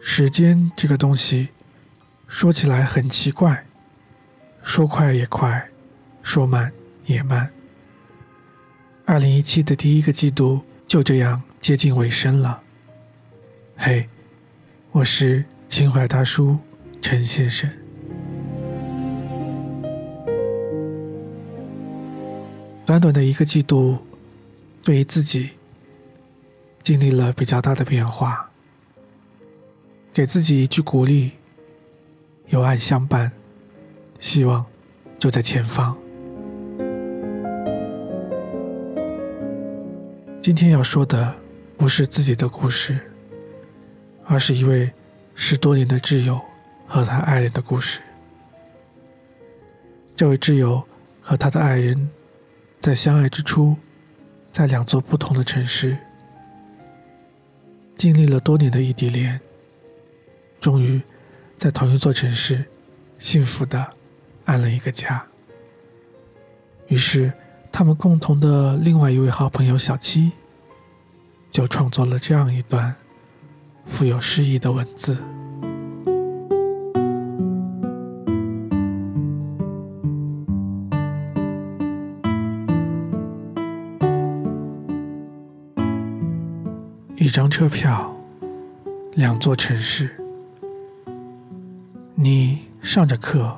时间这个东西，说起来很奇怪，说快也快，说慢也慢。二零一七的第一个季度就这样接近尾声了。嘿，我是情怀大叔陈先生。短短的一个季度，对于自己经历了比较大的变化。给自己一句鼓励，有爱相伴，希望就在前方。今天要说的不是自己的故事，而是一位十多年的挚友和他爱人的故事。这位挚友和他的爱人，在相爱之初，在两座不同的城市，经历了多年的异地恋。终于，在同一座城市，幸福的安了一个家。于是，他们共同的另外一位好朋友小七，就创作了这样一段富有诗意的文字：一张车票，两座城市。你上着课，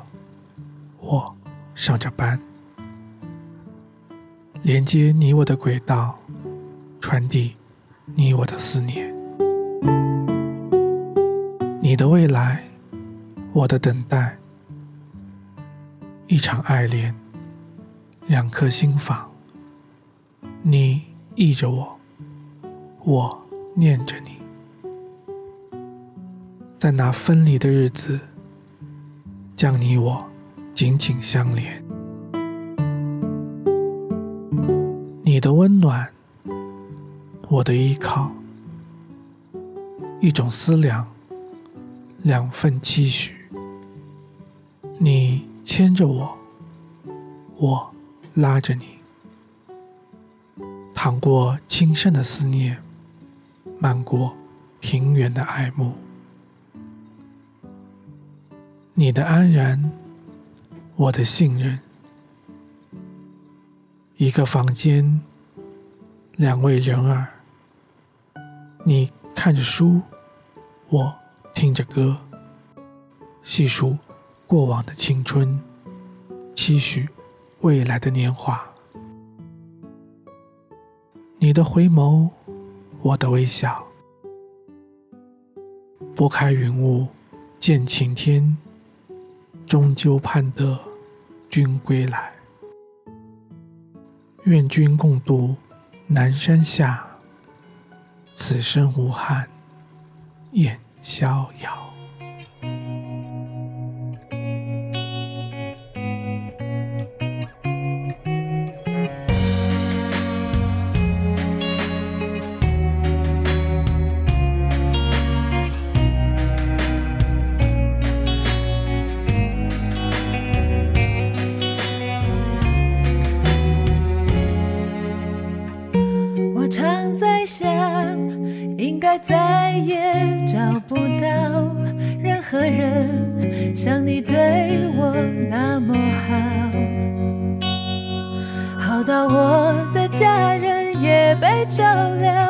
我上着班，连接你我的轨道，传递你我的思念。你的未来，我的等待，一场爱恋，两颗心房。你忆着我，我念着你，在那分离的日子。将你我紧紧相连，你的温暖，我的依靠，一种思量，两份期许。你牵着我，我拉着你，淌过轻声的思念，漫过平原的爱慕。你的安然，我的信任。一个房间，两位人儿。你看着书，我听着歌，细数过往的青春，期许未来的年华。你的回眸，我的微笑。拨开云雾，见晴天。终究盼得君归来，愿君共度南山下，此生无憾燕逍遥。再也找不到任何人像你对我那么好，好到我的家人也被照料，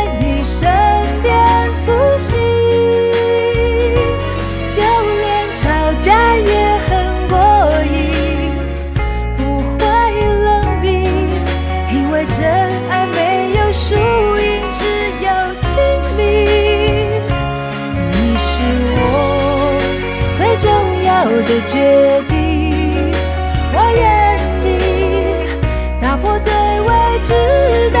的决定。我愿意打破对未知的